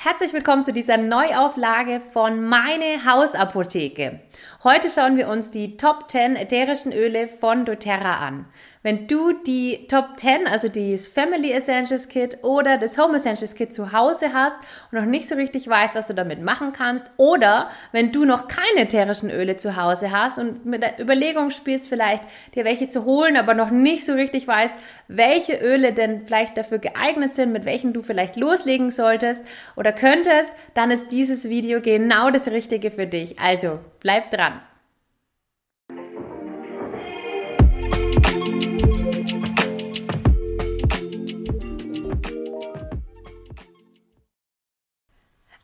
Herzlich willkommen zu dieser Neuauflage von Meine Hausapotheke. Heute schauen wir uns die Top 10 ätherischen Öle von doTERRA an. Wenn du die Top 10, also das Family Essentials Kit oder das Home Essentials Kit zu Hause hast und noch nicht so richtig weißt, was du damit machen kannst, oder wenn du noch keine ätherischen Öle zu Hause hast und mit der Überlegung spielst, vielleicht dir welche zu holen, aber noch nicht so richtig weißt, welche Öle denn vielleicht dafür geeignet sind, mit welchen du vielleicht loslegen solltest oder könntest, dann ist dieses Video genau das Richtige für dich. Also bleib bleibt dran.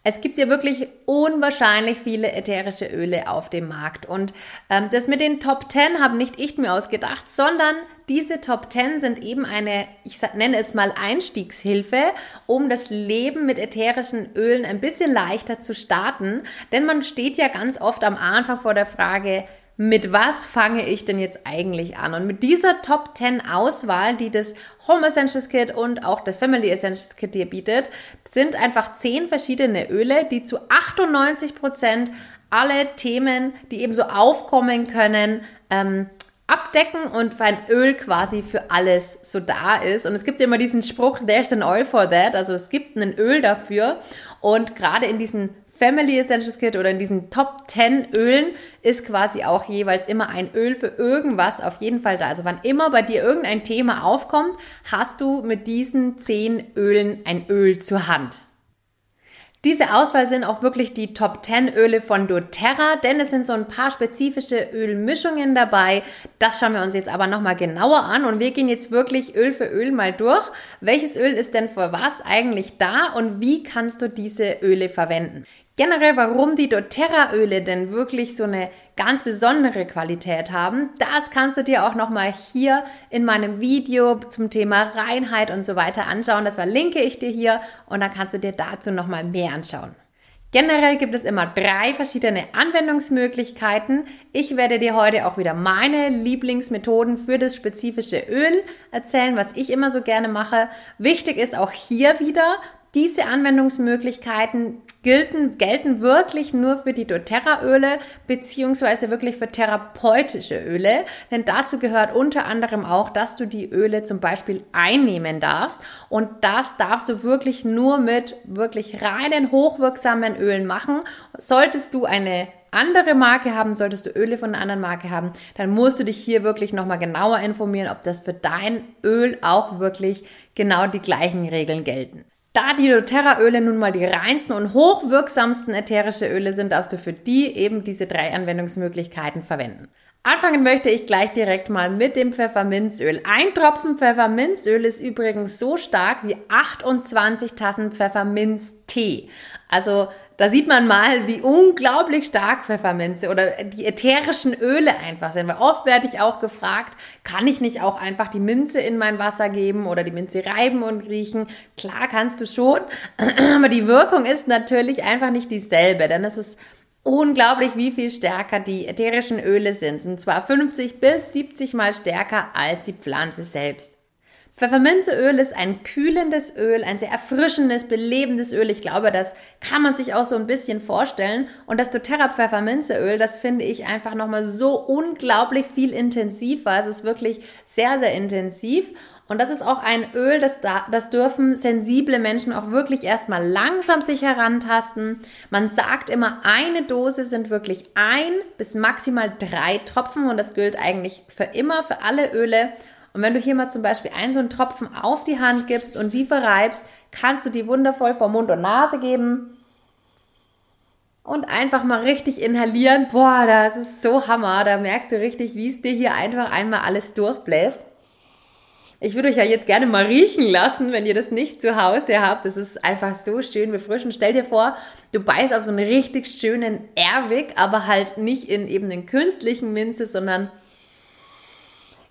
Es gibt ja wirklich unwahrscheinlich viele ätherische Öle auf dem Markt. Und ähm, das mit den Top 10 habe nicht ich mir ausgedacht, sondern diese Top 10 sind eben eine, ich nenne es mal Einstiegshilfe, um das Leben mit ätherischen Ölen ein bisschen leichter zu starten. Denn man steht ja ganz oft am Anfang vor der Frage, mit was fange ich denn jetzt eigentlich an? Und mit dieser Top 10 Auswahl, die das Home Essentials Kit und auch das Family Essentials Kit dir bietet, sind einfach 10 verschiedene Öle, die zu 98 Prozent alle Themen, die eben so aufkommen können, ähm, abdecken und ein Öl quasi für alles so da ist. Und es gibt ja immer diesen Spruch, there's an oil for that, also es gibt ein Öl dafür. Und gerade in diesen Family Essentials Kit oder in diesen Top 10 Ölen ist quasi auch jeweils immer ein Öl für irgendwas auf jeden Fall da. Also wann immer bei dir irgendein Thema aufkommt, hast du mit diesen 10 Ölen ein Öl zur Hand. Diese Auswahl sind auch wirklich die Top 10 Öle von doTERRA, denn es sind so ein paar spezifische Ölmischungen dabei. Das schauen wir uns jetzt aber nochmal genauer an und wir gehen jetzt wirklich Öl für Öl mal durch. Welches Öl ist denn für was eigentlich da und wie kannst du diese Öle verwenden? Generell, warum die doTERRA-Öle denn wirklich so eine ganz besondere Qualität haben, das kannst du dir auch nochmal hier in meinem Video zum Thema Reinheit und so weiter anschauen. Das verlinke ich dir hier und dann kannst du dir dazu nochmal mehr anschauen. Generell gibt es immer drei verschiedene Anwendungsmöglichkeiten. Ich werde dir heute auch wieder meine Lieblingsmethoden für das spezifische Öl erzählen, was ich immer so gerne mache. Wichtig ist auch hier wieder, diese Anwendungsmöglichkeiten gelten, gelten wirklich nur für die doTERRA-Öle beziehungsweise wirklich für therapeutische Öle, denn dazu gehört unter anderem auch, dass du die Öle zum Beispiel einnehmen darfst und das darfst du wirklich nur mit wirklich reinen, hochwirksamen Ölen machen. Solltest du eine andere Marke haben, solltest du Öle von einer anderen Marke haben, dann musst du dich hier wirklich nochmal genauer informieren, ob das für dein Öl auch wirklich genau die gleichen Regeln gelten. Da die doTERRA-Öle nun mal die reinsten und hochwirksamsten ätherische Öle sind, darfst du für die eben diese drei Anwendungsmöglichkeiten verwenden. Anfangen möchte ich gleich direkt mal mit dem Pfefferminzöl. Ein Tropfen Pfefferminzöl ist übrigens so stark wie 28 Tassen Pfefferminztee. Also da sieht man mal, wie unglaublich stark Pfefferminze oder die ätherischen Öle einfach sind. Weil oft werde ich auch gefragt, kann ich nicht auch einfach die Minze in mein Wasser geben oder die Minze reiben und riechen? Klar kannst du schon, aber die Wirkung ist natürlich einfach nicht dieselbe, denn es ist unglaublich, wie viel stärker die ätherischen Öle sind. Und zwar 50 bis 70 mal stärker als die Pflanze selbst. Pfefferminzeöl ist ein kühlendes Öl, ein sehr erfrischendes, belebendes Öl. Ich glaube, das kann man sich auch so ein bisschen vorstellen. Und das doTERRA Pfefferminzeöl, das finde ich einfach nochmal so unglaublich viel intensiver. Es ist wirklich sehr, sehr intensiv. Und das ist auch ein Öl, das, da, das dürfen sensible Menschen auch wirklich erstmal langsam sich herantasten. Man sagt immer, eine Dose sind wirklich ein bis maximal drei Tropfen und das gilt eigentlich für immer, für alle Öle. Und wenn du hier mal zum Beispiel einen so einen Tropfen auf die Hand gibst und die verreibst, kannst du die wundervoll vor Mund und Nase geben und einfach mal richtig inhalieren. Boah, das ist so Hammer. Da merkst du richtig, wie es dir hier einfach einmal alles durchbläst. Ich würde euch ja jetzt gerne mal riechen lassen, wenn ihr das nicht zu Hause habt. Das ist einfach so schön befrischend. Stell dir vor, du beißt auf so einen richtig schönen Airwick, aber halt nicht in eben den künstlichen Minze, sondern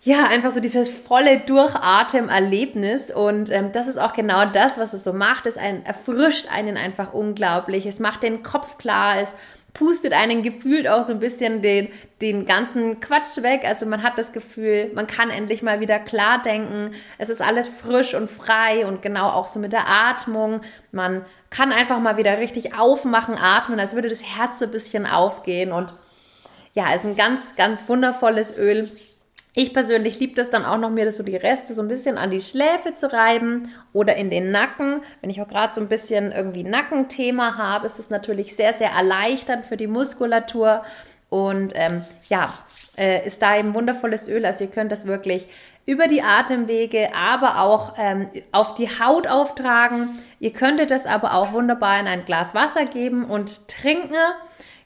ja, einfach so dieses volle Durchatmen-Erlebnis. Und ähm, das ist auch genau das, was es so macht. Es ein, erfrischt einen einfach unglaublich. Es macht den Kopf klar. Es pustet einen gefühlt auch so ein bisschen den, den ganzen Quatsch weg. Also man hat das Gefühl, man kann endlich mal wieder klar denken. Es ist alles frisch und frei und genau auch so mit der Atmung. Man kann einfach mal wieder richtig aufmachen, atmen, als würde das Herz so ein bisschen aufgehen und ja, ist ein ganz, ganz wundervolles Öl. Ich persönlich liebe das dann auch noch, mir das so die Reste so ein bisschen an die Schläfe zu reiben oder in den Nacken. Wenn ich auch gerade so ein bisschen irgendwie Nackenthema habe, ist es natürlich sehr, sehr erleichternd für die Muskulatur. Und ähm, ja, äh, ist da eben wundervolles Öl. Also ihr könnt das wirklich über die Atemwege, aber auch ähm, auf die Haut auftragen. Ihr könntet das aber auch wunderbar in ein Glas Wasser geben und trinken.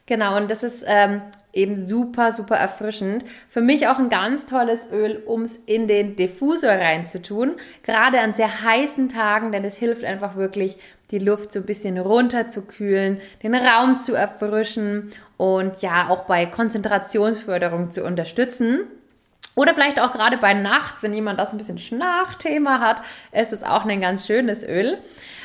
Genau, und das ist ähm, eben super, super erfrischend. Für mich auch ein ganz tolles Öl, um es in den Diffusor reinzutun. Gerade an sehr heißen Tagen, denn es hilft einfach wirklich, die Luft so ein bisschen runter zu kühlen, den Raum zu erfrischen und ja, auch bei Konzentrationsförderung zu unterstützen. Oder vielleicht auch gerade bei nachts, wenn jemand das ein bisschen Schnarchthema hat, ist es auch ein ganz schönes Öl.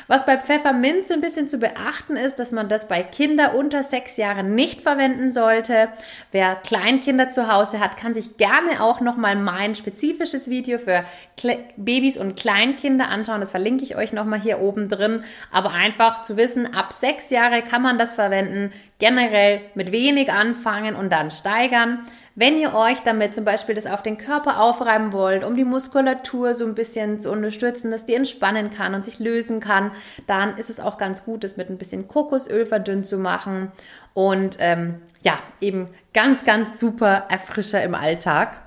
Was bei Pfefferminz ein bisschen zu beachten ist, dass man das bei Kindern unter sechs Jahren nicht verwenden sollte. Wer Kleinkinder zu Hause hat, kann sich gerne auch nochmal mein spezifisches Video für Kle Babys und Kleinkinder anschauen. Das verlinke ich euch nochmal hier oben drin. Aber einfach zu wissen, ab sechs Jahre kann man das verwenden. Generell mit wenig anfangen und dann steigern. Wenn ihr euch damit zum Beispiel das auf den Körper aufreiben wollt, um die Muskulatur so ein bisschen zu unterstützen, dass die entspannen kann und sich lösen kann, dann ist es auch ganz gut, das mit ein bisschen Kokosöl verdünnt zu machen. Und ähm, ja, eben ganz, ganz super Erfrischer im Alltag.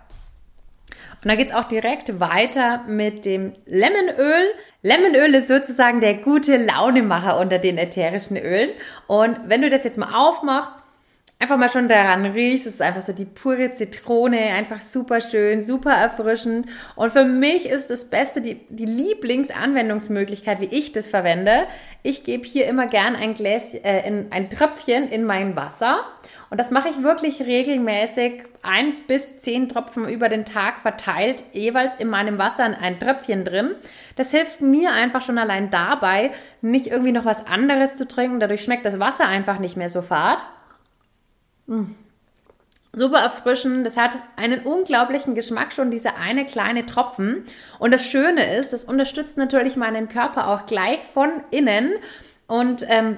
Und da geht es auch direkt weiter mit dem Lemonöl. Lemonöl ist sozusagen der gute Launemacher unter den ätherischen Ölen. Und wenn du das jetzt mal aufmachst, einfach mal schon daran riechst, es ist einfach so die pure Zitrone, einfach super schön, super erfrischend. Und für mich ist das Beste, die, die Lieblingsanwendungsmöglichkeit, wie ich das verwende. Ich gebe hier immer gern ein Glas, äh, in, ein Tröpfchen in mein Wasser. Und das mache ich wirklich regelmäßig, ein bis zehn Tropfen über den Tag verteilt, jeweils in meinem Wasser ein Tröpfchen drin. Das hilft mir einfach schon allein dabei, nicht irgendwie noch was anderes zu trinken. Dadurch schmeckt das Wasser einfach nicht mehr so fad. Mm. Super erfrischend. Das hat einen unglaublichen Geschmack schon, dieser eine kleine Tropfen. Und das Schöne ist, das unterstützt natürlich meinen Körper auch gleich von innen und ähm,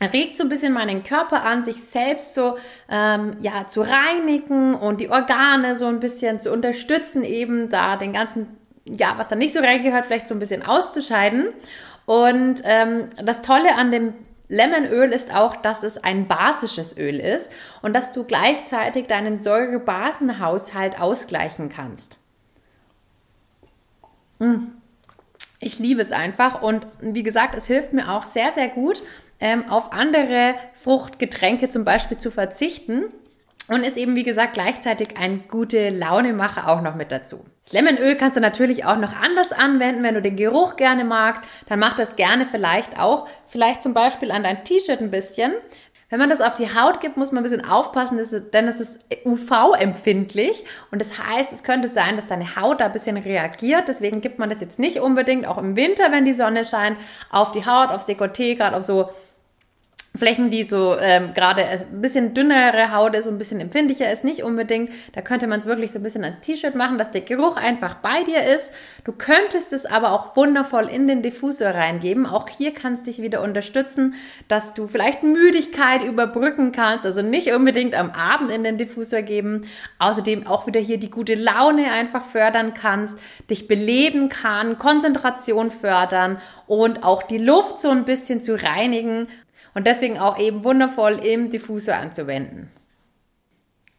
regt so ein bisschen meinen Körper an, sich selbst so ähm, ja zu reinigen und die Organe so ein bisschen zu unterstützen, eben da den ganzen ja was da nicht so reingehört, vielleicht so ein bisschen auszuscheiden. Und ähm, das Tolle an dem Lemonöl ist auch, dass es ein basisches Öl ist und dass du gleichzeitig deinen Säurebasenhaushalt ausgleichen kannst. Mm. Ich liebe es einfach und wie gesagt, es hilft mir auch sehr, sehr gut, ähm, auf andere Fruchtgetränke zum Beispiel zu verzichten und ist eben, wie gesagt, gleichzeitig ein gute Launemacher auch noch mit dazu. Das Lemonöl kannst du natürlich auch noch anders anwenden, wenn du den Geruch gerne magst, dann mach das gerne vielleicht auch, vielleicht zum Beispiel an dein T-Shirt ein bisschen. Wenn man das auf die Haut gibt, muss man ein bisschen aufpassen, denn es ist UV-empfindlich und das heißt, es könnte sein, dass deine Haut da ein bisschen reagiert. Deswegen gibt man das jetzt nicht unbedingt, auch im Winter, wenn die Sonne scheint, auf die Haut, aufs Dekolleté, gerade auf so Flächen, die so ähm, gerade ein bisschen dünnere Haut ist und ein bisschen empfindlicher ist, nicht unbedingt. Da könnte man es wirklich so ein bisschen als T-Shirt machen, dass der Geruch einfach bei dir ist. Du könntest es aber auch wundervoll in den Diffusor reingeben. Auch hier kannst du dich wieder unterstützen, dass du vielleicht Müdigkeit überbrücken kannst. Also nicht unbedingt am Abend in den Diffusor geben. Außerdem auch wieder hier die gute Laune einfach fördern kannst, dich beleben kann, Konzentration fördern und auch die Luft so ein bisschen zu reinigen und deswegen auch eben wundervoll im Diffusor anzuwenden.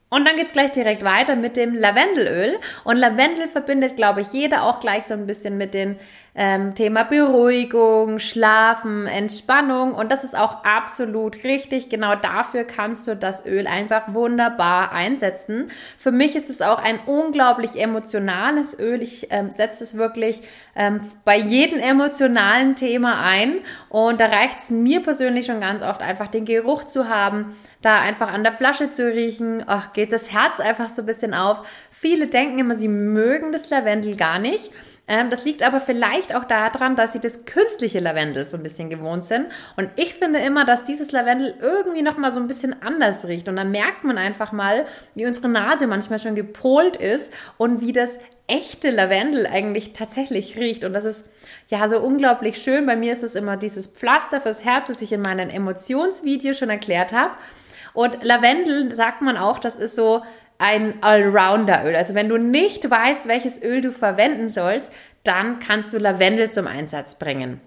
Und dann geht's gleich direkt weiter mit dem Lavendelöl. Und Lavendel verbindet, glaube ich, jeder auch gleich so ein bisschen mit den ähm, Thema Beruhigung, Schlafen, Entspannung und das ist auch absolut richtig. Genau dafür kannst du das Öl einfach wunderbar einsetzen. Für mich ist es auch ein unglaublich emotionales Öl. Ich ähm, setze es wirklich ähm, bei jedem emotionalen Thema ein und da reicht es mir persönlich schon ganz oft einfach den Geruch zu haben, da einfach an der Flasche zu riechen, ach, geht das Herz einfach so ein bisschen auf. Viele denken immer, sie mögen das Lavendel gar nicht. Ähm, das liegt aber vielleicht auch daran, dass sie das künstliche Lavendel so ein bisschen gewohnt sind. Und ich finde immer, dass dieses Lavendel irgendwie nochmal so ein bisschen anders riecht. Und dann merkt man einfach mal, wie unsere Nase manchmal schon gepolt ist und wie das echte Lavendel eigentlich tatsächlich riecht. Und das ist ja so unglaublich schön. Bei mir ist es immer dieses Pflaster fürs Herz, das ich in meinen Emotionsvideo schon erklärt habe. Und Lavendel sagt man auch, das ist so ein Allrounder-Öl. Also wenn du nicht weißt, welches Öl du verwenden sollst, dann kannst du Lavendel zum Einsatz bringen.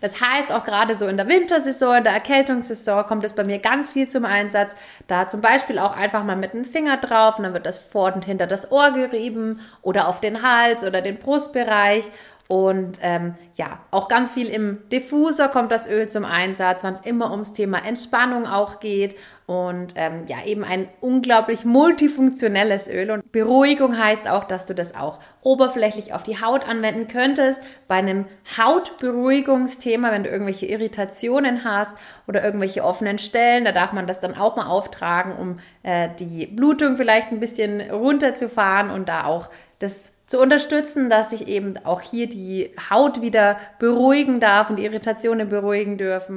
Das heißt, auch gerade so in der Wintersaison, in der Erkältungssaison kommt es bei mir ganz viel zum Einsatz. Da zum Beispiel auch einfach mal mit dem Finger drauf und dann wird das vor und hinter das Ohr gerieben oder auf den Hals oder den Brustbereich und ähm, ja, auch ganz viel im Diffuser kommt das Öl zum Einsatz, wenn es immer ums Thema Entspannung auch geht. Und ähm, ja, eben ein unglaublich multifunktionelles Öl. Und Beruhigung heißt auch, dass du das auch oberflächlich auf die Haut anwenden könntest. Bei einem Hautberuhigungsthema, wenn du irgendwelche Irritationen hast oder irgendwelche offenen Stellen, da darf man das dann auch mal auftragen, um äh, die Blutung vielleicht ein bisschen runterzufahren und da auch das zu unterstützen, dass sich eben auch hier die Haut wieder beruhigen darf und die Irritationen beruhigen dürfen.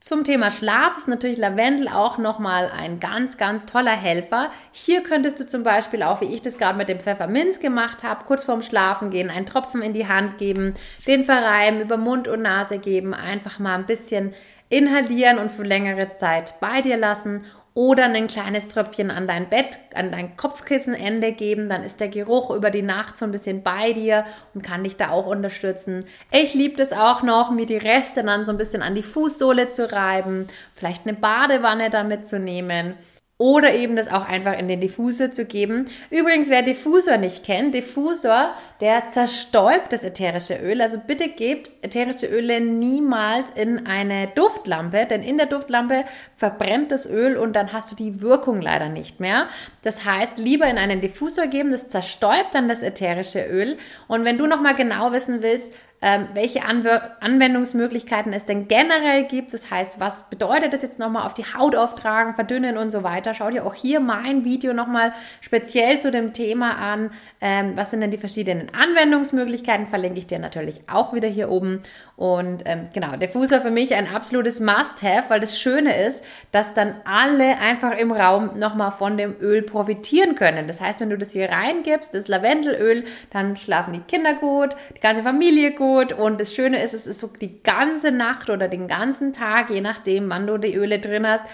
Zum Thema Schlaf ist natürlich Lavendel auch nochmal ein ganz, ganz toller Helfer. Hier könntest du zum Beispiel auch, wie ich das gerade mit dem Pfefferminz gemacht habe, kurz vorm Schlafen gehen, einen Tropfen in die Hand geben, den verreiben, über Mund und Nase geben, einfach mal ein bisschen inhalieren und für längere Zeit bei dir lassen oder ein kleines Tröpfchen an dein Bett, an dein Kopfkissenende geben, dann ist der Geruch über die Nacht so ein bisschen bei dir und kann dich da auch unterstützen. Ich liebe es auch noch, mir die Reste dann so ein bisschen an die Fußsohle zu reiben, vielleicht eine Badewanne damit zu nehmen oder eben das auch einfach in den Diffusor zu geben. Übrigens, wer Diffusor nicht kennt, Diffusor, der zerstäubt das ätherische Öl. Also bitte gebt ätherische Öle niemals in eine Duftlampe, denn in der Duftlampe verbrennt das Öl und dann hast du die Wirkung leider nicht mehr. Das heißt, lieber in einen Diffusor geben, das zerstäubt dann das ätherische Öl. Und wenn du nochmal genau wissen willst, ähm, welche Anwendungsmöglichkeiten es denn generell gibt. Das heißt, was bedeutet das jetzt nochmal auf die Haut auftragen, verdünnen und so weiter. Schau dir auch hier mein Video nochmal speziell zu dem Thema an. Ähm, was sind denn die verschiedenen Anwendungsmöglichkeiten? Verlinke ich dir natürlich auch wieder hier oben. Und ähm, genau, Diffuser für mich ein absolutes Must-Have, weil das Schöne ist, dass dann alle einfach im Raum nochmal von dem Öl profitieren können. Das heißt, wenn du das hier reingibst, das Lavendelöl, dann schlafen die Kinder gut, die ganze Familie gut. Und das Schöne ist, es ist so die ganze Nacht oder den ganzen Tag, je nachdem, wann du die Öle drin hast,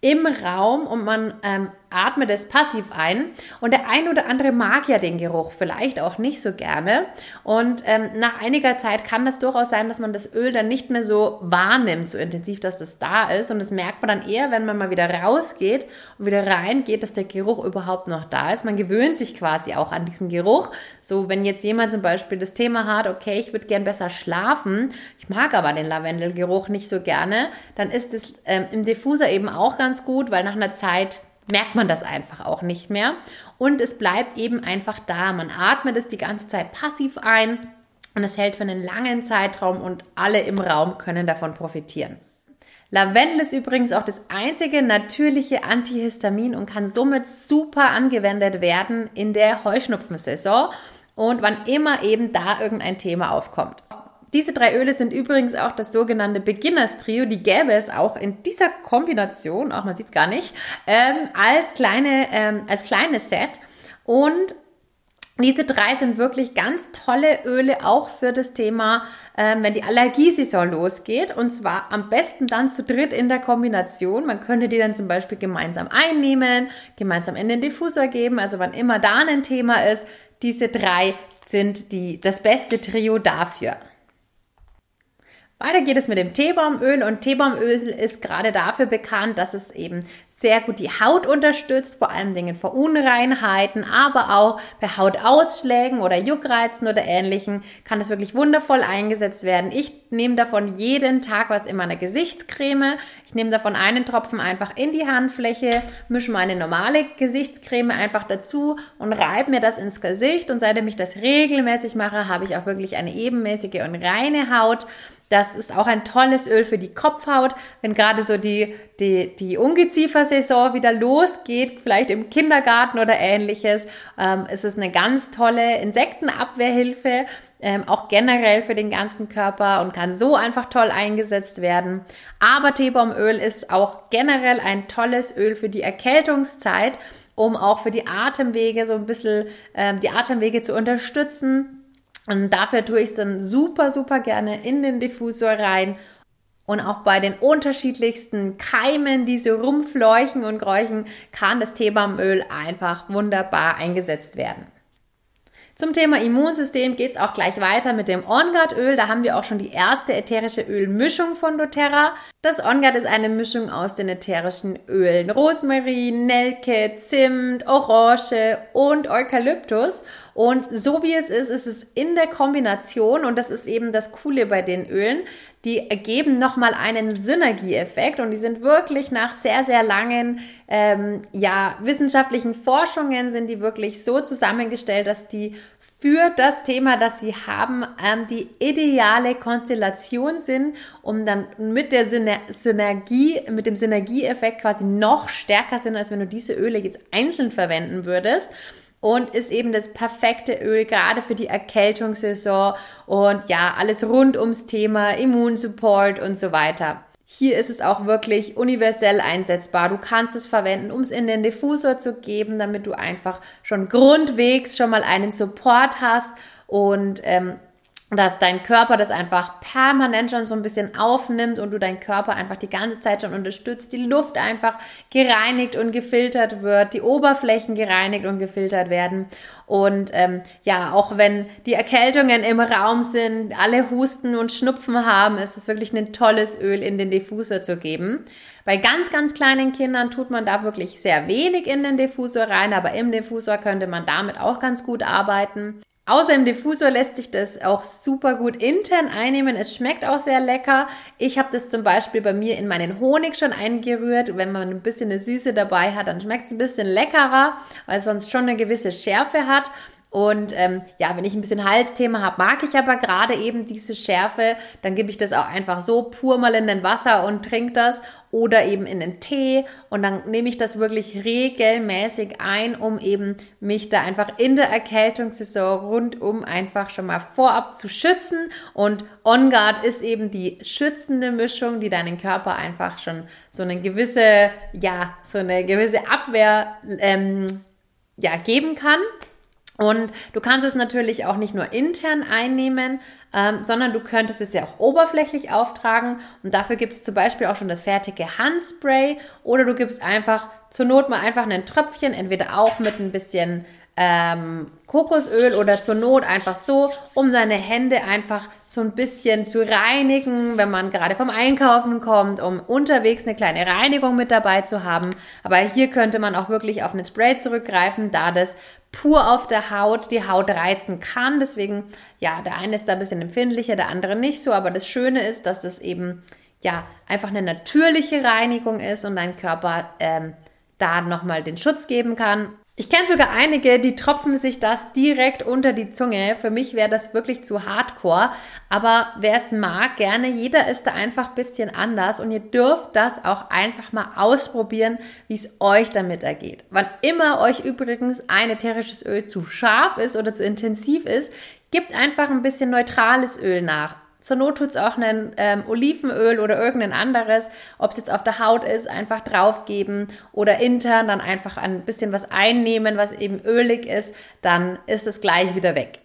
im Raum und man ähm, atmet es passiv ein. Und der ein oder andere mag ja den Geruch vielleicht auch nicht so gerne. Und ähm, nach einiger Zeit kann das durchaus sein, dass man das Öl dann nicht mehr so wahrnimmt, so intensiv, dass das da ist. Und das merkt man dann eher, wenn man mal wieder rausgeht und wieder reingeht, dass der Geruch überhaupt noch da ist. Man gewöhnt sich quasi auch an diesen Geruch. So, wenn jetzt jemand zum Beispiel das Thema hat, okay, ich würde gern besser schlafen, ich mag aber den Lavendelgeruch nicht so gerne, dann ist es ähm, im Diffuser eben auch ganz gut, weil nach einer Zeit merkt man das einfach auch nicht mehr. Und es bleibt eben einfach da. Man atmet es die ganze Zeit passiv ein und es hält für einen langen Zeitraum und alle im Raum können davon profitieren. Lavendel ist übrigens auch das einzige natürliche Antihistamin und kann somit super angewendet werden in der Heuschnupfensaison und wann immer eben da irgendein Thema aufkommt. Diese drei Öle sind übrigens auch das sogenannte Beginners Trio. Die gäbe es auch in dieser Kombination, auch man sieht es gar nicht, ähm, als kleine, ähm, als kleines Set. Und diese drei sind wirklich ganz tolle Öle auch für das Thema, ähm, wenn die Allergiesaison losgeht. Und zwar am besten dann zu dritt in der Kombination. Man könnte die dann zum Beispiel gemeinsam einnehmen, gemeinsam in den Diffusor geben. Also wann immer da ein Thema ist, diese drei sind die, das beste Trio dafür. Weiter geht es mit dem Teebaumöl und Teebaumöl ist gerade dafür bekannt, dass es eben sehr gut die Haut unterstützt, vor allen Dingen vor Unreinheiten, aber auch bei Hautausschlägen oder Juckreizen oder ähnlichen kann es wirklich wundervoll eingesetzt werden. Ich nehme davon jeden Tag was in meiner Gesichtscreme. Ich nehme davon einen Tropfen einfach in die Handfläche, mische meine normale Gesichtscreme einfach dazu und reibe mir das ins Gesicht und seitdem ich das regelmäßig mache, habe ich auch wirklich eine ebenmäßige und reine Haut. Das ist auch ein tolles Öl für die Kopfhaut, wenn gerade so die, die, die Ungeziefer-Saison wieder losgeht, vielleicht im Kindergarten oder ähnliches. Ähm, es ist eine ganz tolle Insektenabwehrhilfe ähm, auch generell für den ganzen Körper und kann so einfach toll eingesetzt werden. Aber Teebaumöl ist auch generell ein tolles Öl für die Erkältungszeit, um auch für die Atemwege so ein bisschen ähm, die Atemwege zu unterstützen. Und dafür tue ich es dann super, super gerne in den Diffusor rein und auch bei den unterschiedlichsten Keimen, die so rumfleuchen und kräuchen, kann das Teebaumöl einfach wunderbar eingesetzt werden. Zum Thema Immunsystem geht's auch gleich weiter mit dem OnGuard-Öl. Da haben wir auch schon die erste ätherische Ölmischung von doTERRA. Das OnGuard ist eine Mischung aus den ätherischen Ölen Rosmarin, Nelke, Zimt, Orange und Eukalyptus. Und so wie es ist, ist es in der Kombination und das ist eben das Coole bei den Ölen. Die ergeben nochmal einen Synergieeffekt und die sind wirklich nach sehr, sehr langen ähm, ja, wissenschaftlichen Forschungen sind die wirklich so zusammengestellt, dass die für das Thema, das sie haben, ähm, die ideale Konstellation sind, um dann mit der Syner Synergie, mit dem Synergieeffekt quasi noch stärker sind, als wenn du diese Öle jetzt einzeln verwenden würdest und ist eben das perfekte Öl gerade für die Erkältungssaison und ja, alles rund ums Thema Immunsupport und so weiter. Hier ist es auch wirklich universell einsetzbar. Du kannst es verwenden, um es in den Diffusor zu geben, damit du einfach schon grundwegs schon mal einen Support hast und ähm, dass dein Körper das einfach permanent schon so ein bisschen aufnimmt und du deinen Körper einfach die ganze Zeit schon unterstützt, die Luft einfach gereinigt und gefiltert wird, die Oberflächen gereinigt und gefiltert werden. Und ähm, ja, auch wenn die Erkältungen im Raum sind, alle Husten und Schnupfen haben, ist es wirklich ein tolles Öl in den Diffusor zu geben. Bei ganz, ganz kleinen Kindern tut man da wirklich sehr wenig in den Diffusor rein, aber im Diffusor könnte man damit auch ganz gut arbeiten. Außer im Diffusor lässt sich das auch super gut intern einnehmen. Es schmeckt auch sehr lecker. Ich habe das zum Beispiel bei mir in meinen Honig schon eingerührt. Wenn man ein bisschen eine Süße dabei hat, dann schmeckt es ein bisschen leckerer, weil es sonst schon eine gewisse Schärfe hat. Und ähm, ja, wenn ich ein bisschen Halsthema habe, mag ich aber gerade eben diese Schärfe, dann gebe ich das auch einfach so pur mal in den Wasser und trinke das oder eben in den Tee und dann nehme ich das wirklich regelmäßig ein, um eben mich da einfach in der Erkältungssaison rundum einfach schon mal vorab zu schützen und On Guard ist eben die schützende Mischung, die deinen Körper einfach schon so eine gewisse, ja, so eine gewisse Abwehr ähm, ja, geben kann. Und du kannst es natürlich auch nicht nur intern einnehmen, ähm, sondern du könntest es ja auch oberflächlich auftragen. Und dafür gibt es zum Beispiel auch schon das fertige Handspray oder du gibst einfach zur Not mal einfach ein Tröpfchen, entweder auch mit ein bisschen ähm, Kokosöl oder zur Not einfach so, um seine Hände einfach so ein bisschen zu reinigen, wenn man gerade vom Einkaufen kommt, um unterwegs eine kleine Reinigung mit dabei zu haben. Aber hier könnte man auch wirklich auf einen Spray zurückgreifen, da das pur auf der Haut die Haut reizen kann. Deswegen, ja, der eine ist da ein bisschen empfindlicher, der andere nicht so. Aber das Schöne ist, dass es eben, ja, einfach eine natürliche Reinigung ist und dein Körper ähm, da nochmal den Schutz geben kann. Ich kenne sogar einige, die tropfen sich das direkt unter die Zunge. Für mich wäre das wirklich zu hardcore. Aber wer es mag, gerne. Jeder ist da einfach ein bisschen anders und ihr dürft das auch einfach mal ausprobieren, wie es euch damit ergeht. Wann immer euch übrigens ein ätherisches Öl zu scharf ist oder zu intensiv ist, gebt einfach ein bisschen neutrales Öl nach. Zur Not tut's auch ein ähm, Olivenöl oder irgendein anderes, ob es jetzt auf der Haut ist, einfach draufgeben oder intern dann einfach ein bisschen was einnehmen, was eben ölig ist, dann ist es gleich wieder weg.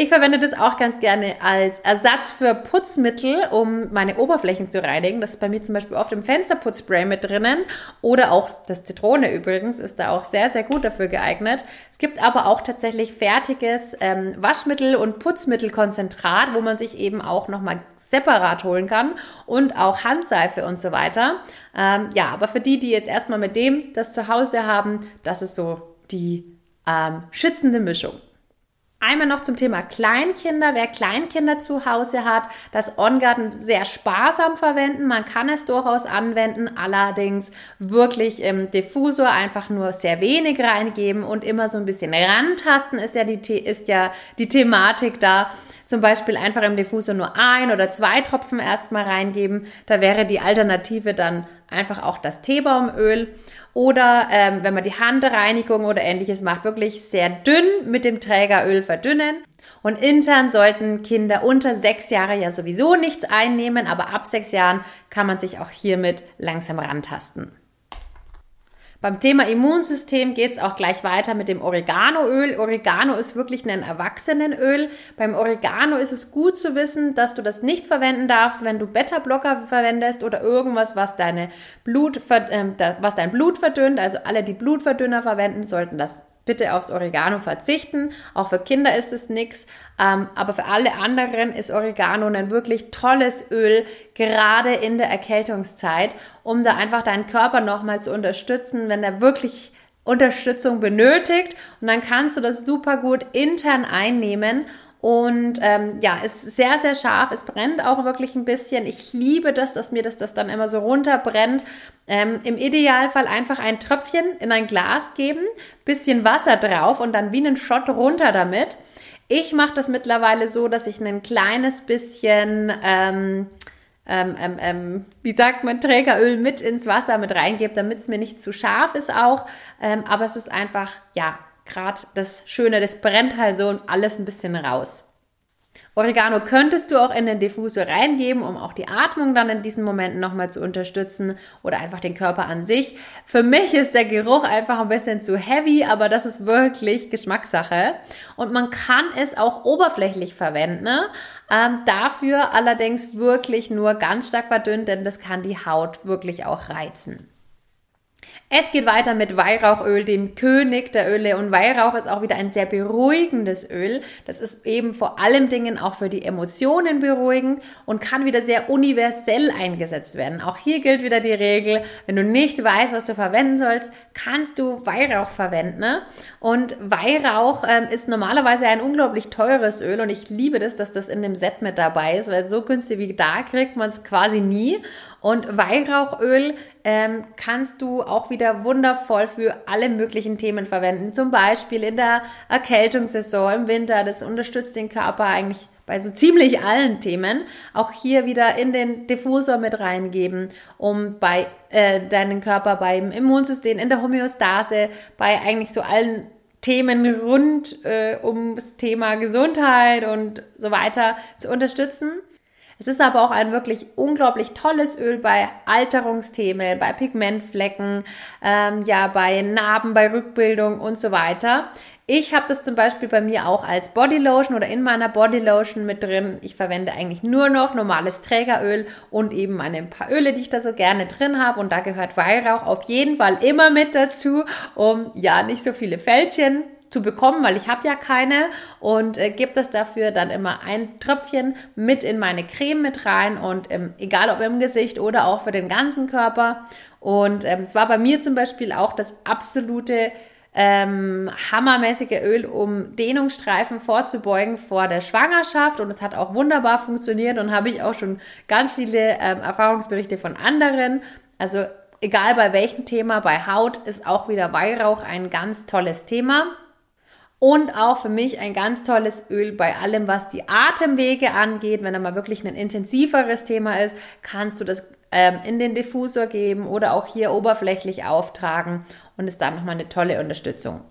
Ich verwende das auch ganz gerne als Ersatz für Putzmittel, um meine Oberflächen zu reinigen. Das ist bei mir zum Beispiel oft im Fensterputzspray mit drinnen. Oder auch das Zitrone übrigens ist da auch sehr, sehr gut dafür geeignet. Es gibt aber auch tatsächlich fertiges ähm, Waschmittel- und Putzmittelkonzentrat, wo man sich eben auch nochmal separat holen kann. Und auch Handseife und so weiter. Ähm, ja, aber für die, die jetzt erstmal mit dem das zu Hause haben, das ist so die ähm, schützende Mischung. Einmal noch zum Thema Kleinkinder. Wer Kleinkinder zu Hause hat, das On-Garden sehr sparsam verwenden. Man kann es durchaus anwenden, allerdings wirklich im Diffusor einfach nur sehr wenig reingeben und immer so ein bisschen rantasten ist ja die, ist ja die Thematik da. Zum Beispiel einfach im Diffusor nur ein oder zwei Tropfen erstmal reingeben. Da wäre die Alternative dann einfach auch das Teebaumöl. Oder ähm, wenn man die Handreinigung oder ähnliches macht, wirklich sehr dünn mit dem Trägeröl verdünnen. Und intern sollten Kinder unter sechs Jahre ja sowieso nichts einnehmen, aber ab sechs Jahren kann man sich auch hiermit langsam rantasten. Beim Thema Immunsystem geht es auch gleich weiter mit dem Oreganoöl. Oregano ist wirklich ein Erwachsenenöl. Beim Oregano ist es gut zu wissen, dass du das nicht verwenden darfst, wenn du Beta-Blocker verwendest oder irgendwas, was, deine Blut, äh, was dein Blut verdünnt. Also alle, die Blutverdünner verwenden, sollten das bitte aufs Oregano verzichten. Auch für Kinder ist es nichts. Ähm, aber für alle anderen ist Oregano ein wirklich tolles Öl, gerade in der Erkältungszeit, um da einfach deinen Körper nochmal zu unterstützen, wenn er wirklich Unterstützung benötigt. Und dann kannst du das super gut intern einnehmen und ähm, ja, ist sehr, sehr scharf. Es brennt auch wirklich ein bisschen. Ich liebe das, dass mir das, das dann immer so runterbrennt. Ähm, Im Idealfall einfach ein Tröpfchen in ein Glas geben, bisschen Wasser drauf und dann wie einen Shot runter damit. Ich mache das mittlerweile so, dass ich ein kleines bisschen, ähm, ähm, ähm, ähm wie sagt man, Trägeröl mit ins Wasser mit reingebe, damit es mir nicht zu scharf ist auch. Ähm, aber es ist einfach, ja, gerade das Schöne, das brennt halt so und alles ein bisschen raus. Oregano könntest du auch in den Diffusor reingeben, um auch die Atmung dann in diesen Momenten nochmal zu unterstützen oder einfach den Körper an sich. Für mich ist der Geruch einfach ein bisschen zu heavy, aber das ist wirklich Geschmackssache. Und man kann es auch oberflächlich verwenden. Ne? Ähm, dafür allerdings wirklich nur ganz stark verdünnt, denn das kann die Haut wirklich auch reizen. Es geht weiter mit Weihrauchöl, dem König der Öle. Und Weihrauch ist auch wieder ein sehr beruhigendes Öl. Das ist eben vor allem Dingen auch für die Emotionen beruhigend und kann wieder sehr universell eingesetzt werden. Auch hier gilt wieder die Regel, wenn du nicht weißt, was du verwenden sollst, kannst du Weihrauch verwenden. Und Weihrauch ähm, ist normalerweise ein unglaublich teures Öl und ich liebe das, dass das in dem Set mit dabei ist, weil so günstig wie da kriegt man es quasi nie. Und Weihrauchöl ähm, kannst du auch wieder wundervoll für alle möglichen Themen verwenden. Zum Beispiel in der Erkältungssaison im Winter. Das unterstützt den Körper eigentlich bei so ziemlich allen Themen. Auch hier wieder in den Diffusor mit reingeben, um bei äh, deinen Körper beim Immunsystem, in der Homöostase, bei eigentlich so allen Themen rund äh, ums Thema Gesundheit und so weiter zu unterstützen. Es ist aber auch ein wirklich unglaublich tolles Öl bei Alterungsthemen, bei Pigmentflecken, ähm, ja, bei Narben, bei Rückbildung und so weiter. Ich habe das zum Beispiel bei mir auch als Bodylotion oder in meiner Bodylotion mit drin. Ich verwende eigentlich nur noch normales Trägeröl und eben meine paar Öle, die ich da so gerne drin habe. Und da gehört Weihrauch auf jeden Fall immer mit dazu, um ja nicht so viele Fältchen zu bekommen, weil ich habe ja keine und äh, gebe das dafür dann immer ein Tröpfchen mit in meine Creme mit rein und ähm, egal ob im Gesicht oder auch für den ganzen Körper. Und ähm, es war bei mir zum Beispiel auch das absolute ähm, hammermäßige Öl, um Dehnungsstreifen vorzubeugen vor der Schwangerschaft und es hat auch wunderbar funktioniert und habe ich auch schon ganz viele ähm, Erfahrungsberichte von anderen. Also egal bei welchem Thema, bei Haut ist auch wieder Weihrauch ein ganz tolles Thema. Und auch für mich ein ganz tolles Öl bei allem, was die Atemwege angeht. Wenn da mal wirklich ein intensiveres Thema ist, kannst du das ähm, in den Diffusor geben oder auch hier oberflächlich auftragen und ist dann nochmal eine tolle Unterstützung.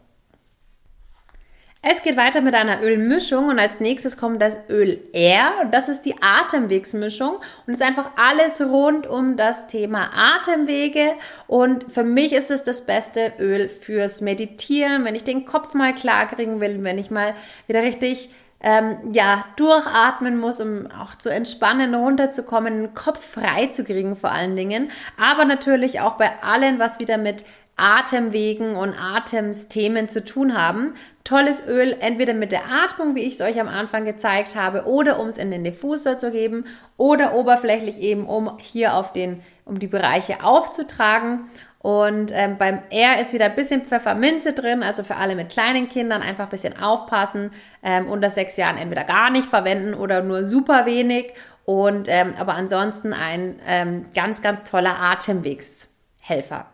Es geht weiter mit einer Ölmischung und als nächstes kommt das Öl R. Und das ist die Atemwegsmischung. Und ist einfach alles rund um das Thema Atemwege. Und für mich ist es das beste Öl fürs Meditieren, wenn ich den Kopf mal klar kriegen will, wenn ich mal wieder richtig ähm, ja, durchatmen muss, um auch zu entspannen, runterzukommen, den Kopf frei zu kriegen vor allen Dingen. Aber natürlich auch bei allen, was wieder mit Atemwegen und Atemsthemen zu tun haben. Tolles Öl, entweder mit der Atmung, wie ich es euch am Anfang gezeigt habe, oder um es in den Diffusor zu geben, oder oberflächlich eben, um hier auf den, um die Bereiche aufzutragen. Und ähm, beim R ist wieder ein bisschen Pfefferminze drin, also für alle mit kleinen Kindern einfach ein bisschen aufpassen. Ähm, unter sechs Jahren entweder gar nicht verwenden oder nur super wenig. Und ähm, aber ansonsten ein ähm, ganz, ganz toller Atemwegshelfer.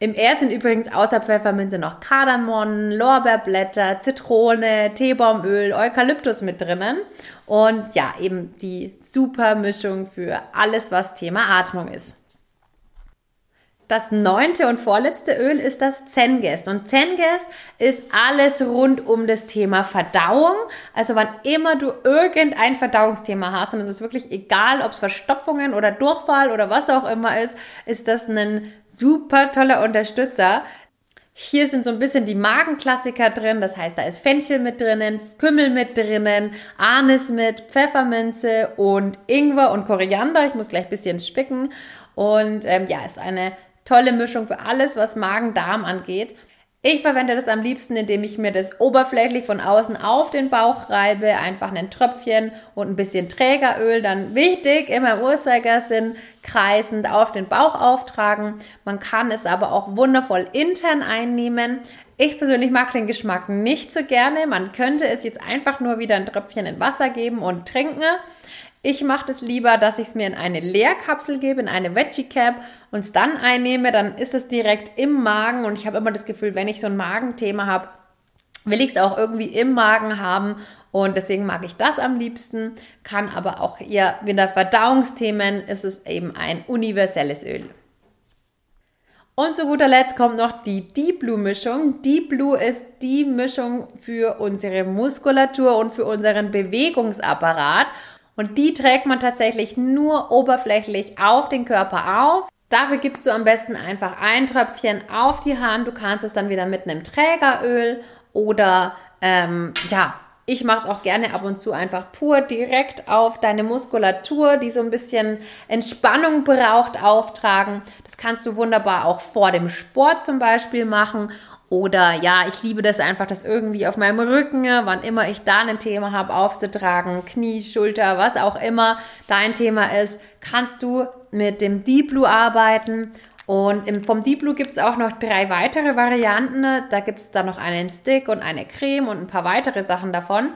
Im R sind übrigens außer Pfefferminze noch Kardamom, Lorbeerblätter, Zitrone, Teebaumöl, Eukalyptus mit drinnen. Und ja, eben die super Mischung für alles, was Thema Atmung ist. das neunte und vorletzte Öl ist das Zengest. Und Zengest ist alles rund um das Thema Verdauung. Also wann immer du irgendein Verdauungsthema hast, und es ist wirklich egal, ob es Verstopfungen oder Durchfall oder was auch immer ist, ist das ein super toller Unterstützer. Hier sind so ein bisschen die Magenklassiker drin, das heißt, da ist Fenchel mit drinnen, Kümmel mit drinnen, Anis mit, Pfefferminze und Ingwer und Koriander. Ich muss gleich ein bisschen spicken. Und ähm, ja, ist eine tolle Mischung für alles, was Magen-Darm angeht. Ich verwende das am liebsten, indem ich mir das oberflächlich von außen auf den Bauch reibe, einfach ein Tröpfchen und ein bisschen Trägeröl, dann wichtig, immer im Uhrzeigersinn kreisend auf den Bauch auftragen. Man kann es aber auch wundervoll intern einnehmen. Ich persönlich mag den Geschmack nicht so gerne. Man könnte es jetzt einfach nur wieder ein Tröpfchen in Wasser geben und trinken. Ich mache das lieber, dass ich es mir in eine Leerkapsel gebe, in eine Veggie Cap und es dann einnehme, dann ist es direkt im Magen und ich habe immer das Gefühl, wenn ich so ein Magenthema habe, will ich es auch irgendwie im Magen haben und deswegen mag ich das am liebsten, kann aber auch eher wieder Verdauungsthemen ist es eben ein universelles Öl. Und zu guter Letzt kommt noch die Deep Blue Mischung. Deep Blue ist die Mischung für unsere Muskulatur und für unseren Bewegungsapparat und die trägt man tatsächlich nur oberflächlich auf den Körper auf. Dafür gibst du am besten einfach ein Tröpfchen auf die Hand. Du kannst es dann wieder mit einem Trägeröl oder ähm, ja, ich mache es auch gerne ab und zu einfach pur direkt auf deine Muskulatur, die so ein bisschen Entspannung braucht, auftragen. Das kannst du wunderbar auch vor dem Sport zum Beispiel machen oder ja, ich liebe das einfach, das irgendwie auf meinem Rücken, wann immer ich da ein Thema habe, aufzutragen, Knie, Schulter, was auch immer dein Thema ist, kannst du mit dem Deep Blue arbeiten. Und im, vom Deep Blue gibt es auch noch drei weitere Varianten. Da gibt es dann noch einen Stick und eine Creme und ein paar weitere Sachen davon.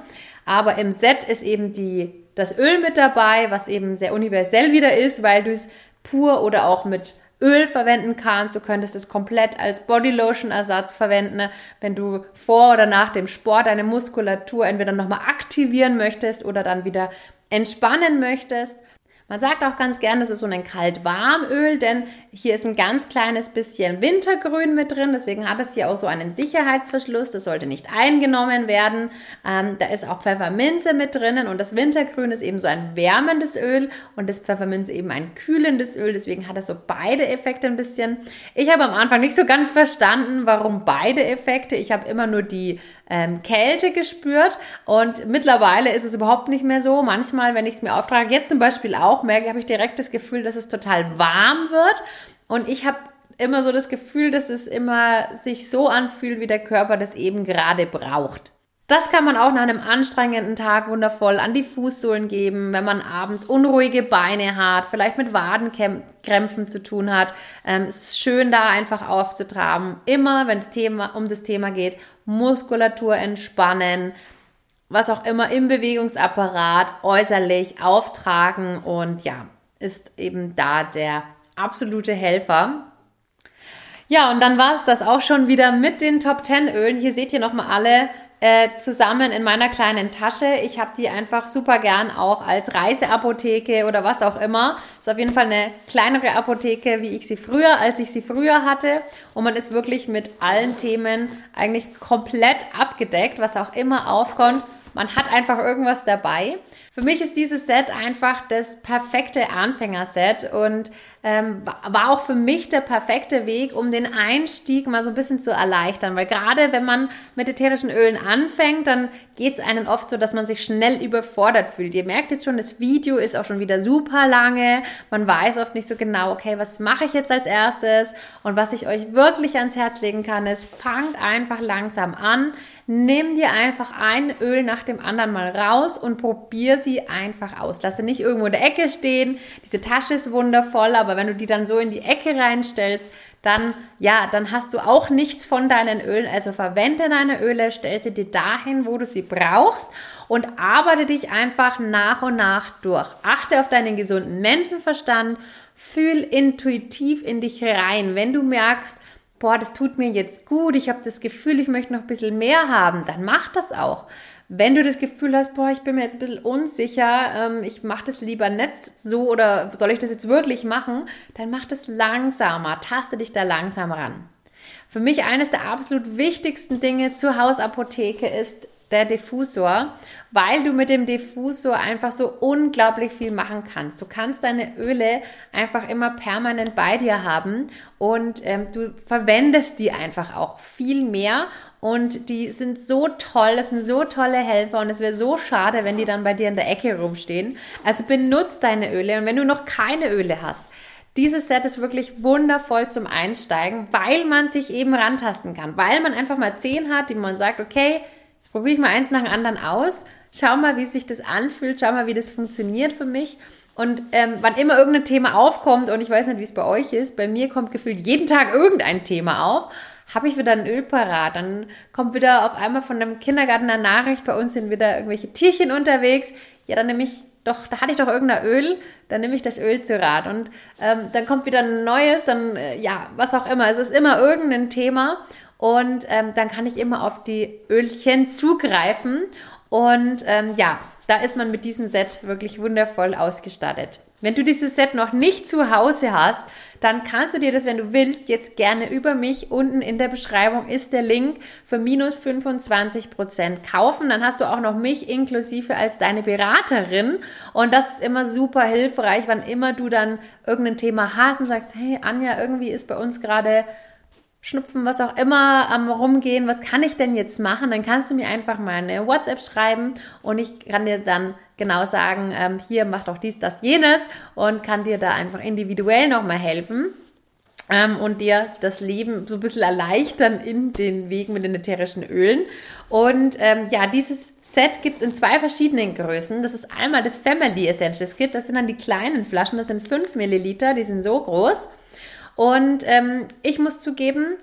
Aber im Set ist eben die, das Öl mit dabei, was eben sehr universell wieder ist, weil du es pur oder auch mit Öl verwenden kannst. Du könntest es komplett als Bodylotion-Ersatz verwenden, wenn du vor oder nach dem Sport deine Muskulatur entweder nochmal aktivieren möchtest oder dann wieder entspannen möchtest. Man sagt auch ganz gern, das ist so ein kalt-warm-Öl, denn hier ist ein ganz kleines bisschen Wintergrün mit drin. Deswegen hat es hier auch so einen Sicherheitsverschluss. Das sollte nicht eingenommen werden. Ähm, da ist auch Pfefferminze mit drinnen und das Wintergrün ist eben so ein wärmendes Öl und das Pfefferminze eben ein kühlendes Öl. Deswegen hat es so beide Effekte ein bisschen. Ich habe am Anfang nicht so ganz verstanden, warum beide Effekte. Ich habe immer nur die ähm, Kälte gespürt und mittlerweile ist es überhaupt nicht mehr so. Manchmal, wenn ich es mir auftrage, jetzt zum Beispiel auch, merke, habe ich direkt das Gefühl, dass es total warm wird und ich habe immer so das Gefühl, dass es immer sich so anfühlt, wie der Körper das eben gerade braucht. Das kann man auch nach einem anstrengenden Tag wundervoll an die Fußsohlen geben, wenn man abends unruhige Beine hat, vielleicht mit Wadenkrämpfen zu tun hat. Ähm, es ist schön, da einfach aufzutragen. Immer, wenn es um das Thema geht, Muskulatur entspannen, was auch immer im Bewegungsapparat äußerlich auftragen und ja, ist eben da der absolute Helfer. Ja, und dann war es das auch schon wieder mit den Top 10 Ölen. Hier seht ihr nochmal alle äh, zusammen in meiner kleinen Tasche. Ich habe die einfach super gern auch als Reiseapotheke oder was auch immer. Ist auf jeden Fall eine kleinere Apotheke, wie ich sie früher, als ich sie früher hatte. Und man ist wirklich mit allen Themen eigentlich komplett abgedeckt, was auch immer aufkommt. Man hat einfach irgendwas dabei. Für mich ist dieses Set einfach das perfekte Anfängerset und ähm, war auch für mich der perfekte Weg, um den Einstieg mal so ein bisschen zu erleichtern. Weil gerade wenn man mit ätherischen Ölen anfängt, dann geht es einem oft so, dass man sich schnell überfordert fühlt. Ihr merkt jetzt schon, das Video ist auch schon wieder super lange. Man weiß oft nicht so genau, okay, was mache ich jetzt als erstes? Und was ich euch wirklich ans Herz legen kann, ist, fangt einfach langsam an. Nimm dir einfach ein Öl nach dem anderen mal raus und probier sie einfach aus. Lasse nicht irgendwo in der Ecke stehen. Diese Tasche ist wundervoll, aber aber wenn du die dann so in die Ecke reinstellst, dann, ja, dann hast du auch nichts von deinen Ölen. Also verwende deine Öle, stell sie dir dahin, wo du sie brauchst und arbeite dich einfach nach und nach durch. Achte auf deinen gesunden Menschenverstand, fühl intuitiv in dich rein. Wenn du merkst, boah, das tut mir jetzt gut, ich habe das Gefühl, ich möchte noch ein bisschen mehr haben, dann mach das auch. Wenn du das Gefühl hast, boah, ich bin mir jetzt ein bisschen unsicher, ähm, ich mache das lieber nicht so oder soll ich das jetzt wirklich machen, dann mach das langsamer, taste dich da langsam ran. Für mich eines der absolut wichtigsten Dinge zur Hausapotheke ist der Diffusor, weil du mit dem Diffusor einfach so unglaublich viel machen kannst. Du kannst deine Öle einfach immer permanent bei dir haben und ähm, du verwendest die einfach auch viel mehr und die sind so toll, das sind so tolle Helfer und es wäre so schade, wenn die dann bei dir in der Ecke rumstehen. Also benutzt deine Öle und wenn du noch keine Öle hast, dieses Set ist wirklich wundervoll zum Einsteigen, weil man sich eben rantasten kann, weil man einfach mal zehn hat, die man sagt, okay, probiere ich mal eins nach dem anderen aus, schau mal, wie sich das anfühlt, schau mal, wie das funktioniert für mich. Und ähm, wann immer irgendein Thema aufkommt, und ich weiß nicht, wie es bei euch ist, bei mir kommt gefühlt jeden Tag irgendein Thema auf, habe ich wieder ein Öl parat. Dann kommt wieder auf einmal von einem Kindergarten eine Nachricht, bei uns sind wieder irgendwelche Tierchen unterwegs. Ja, dann nehme ich doch, da hatte ich doch irgendein Öl, dann nehme ich das Öl zu Rat. Und ähm, dann kommt wieder ein neues, dann, äh, ja, was auch immer. Es ist immer irgendein Thema. Und ähm, dann kann ich immer auf die Ölchen zugreifen. Und ähm, ja, da ist man mit diesem Set wirklich wundervoll ausgestattet. Wenn du dieses Set noch nicht zu Hause hast, dann kannst du dir das, wenn du willst, jetzt gerne über mich. Unten in der Beschreibung ist der Link für minus 25 Prozent kaufen. Dann hast du auch noch mich inklusive als deine Beraterin. Und das ist immer super hilfreich, wann immer du dann irgendein Thema hast und sagst, hey Anja, irgendwie ist bei uns gerade Schnupfen, was auch immer am Rumgehen, was kann ich denn jetzt machen? Dann kannst du mir einfach mal eine WhatsApp schreiben und ich kann dir dann genau sagen, ähm, hier mach doch dies, das, jenes und kann dir da einfach individuell nochmal helfen ähm, und dir das Leben so ein bisschen erleichtern in den Wegen mit den ätherischen Ölen. Und ähm, ja, dieses Set gibt es in zwei verschiedenen Größen. Das ist einmal das Family Essentials Kit, das sind dann die kleinen Flaschen, das sind 5 Milliliter, die sind so groß. Und ähm, ich muss zugeben,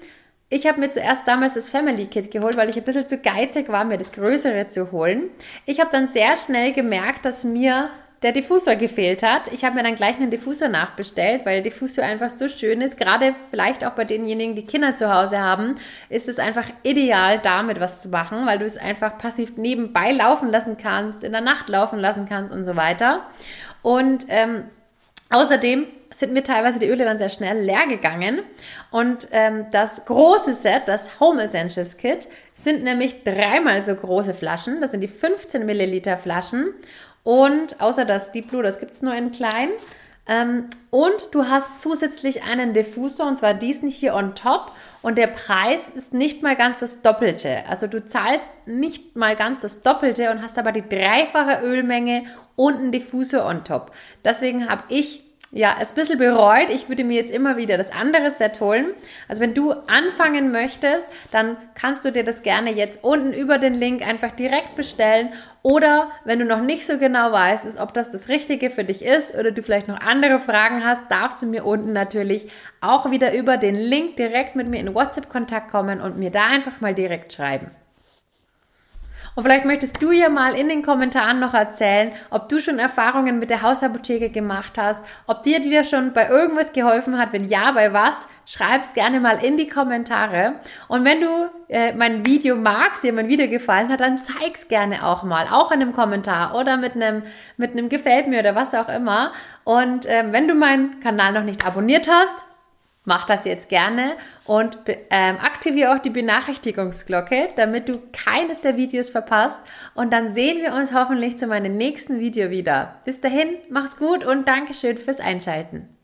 ich habe mir zuerst damals das Family Kit geholt, weil ich ein bisschen zu geizig war, mir das Größere zu holen. Ich habe dann sehr schnell gemerkt, dass mir der Diffusor gefehlt hat. Ich habe mir dann gleich einen Diffusor nachbestellt, weil der Diffusor einfach so schön ist. Gerade vielleicht auch bei denjenigen, die Kinder zu Hause haben, ist es einfach ideal, damit was zu machen, weil du es einfach passiv nebenbei laufen lassen kannst, in der Nacht laufen lassen kannst und so weiter. Und ähm, außerdem sind mir teilweise die Öle dann sehr schnell leer gegangen. Und ähm, das große Set, das Home Essentials Kit, sind nämlich dreimal so große Flaschen. Das sind die 15 Milliliter Flaschen. Und außer das Deep Blue, das gibt es nur in klein. Ähm, und du hast zusätzlich einen Diffusor, und zwar diesen hier on top. Und der Preis ist nicht mal ganz das Doppelte. Also du zahlst nicht mal ganz das Doppelte und hast aber die dreifache Ölmenge und einen Diffusor on top. Deswegen habe ich ja, es ein bisschen bereut. Ich würde mir jetzt immer wieder das andere Set holen. Also wenn du anfangen möchtest, dann kannst du dir das gerne jetzt unten über den Link einfach direkt bestellen. Oder wenn du noch nicht so genau weißt, ob das das Richtige für dich ist oder du vielleicht noch andere Fragen hast, darfst du mir unten natürlich auch wieder über den Link direkt mit mir in WhatsApp-Kontakt kommen und mir da einfach mal direkt schreiben. Und vielleicht möchtest du ja mal in den Kommentaren noch erzählen, ob du schon Erfahrungen mit der Hausapotheke gemacht hast, ob dir die dir schon bei irgendwas geholfen hat. Wenn ja, bei was? Schreib es gerne mal in die Kommentare. Und wenn du äh, mein Video magst, dir mein Video gefallen hat, dann zeig's gerne auch mal, auch in einem Kommentar oder mit einem mit einem gefällt mir oder was auch immer. Und ähm, wenn du meinen Kanal noch nicht abonniert hast, Mach das jetzt gerne und ähm, aktiviere auch die Benachrichtigungsglocke, damit du keines der Videos verpasst. Und dann sehen wir uns hoffentlich zu meinem nächsten Video wieder. Bis dahin, mach's gut und Dankeschön fürs Einschalten.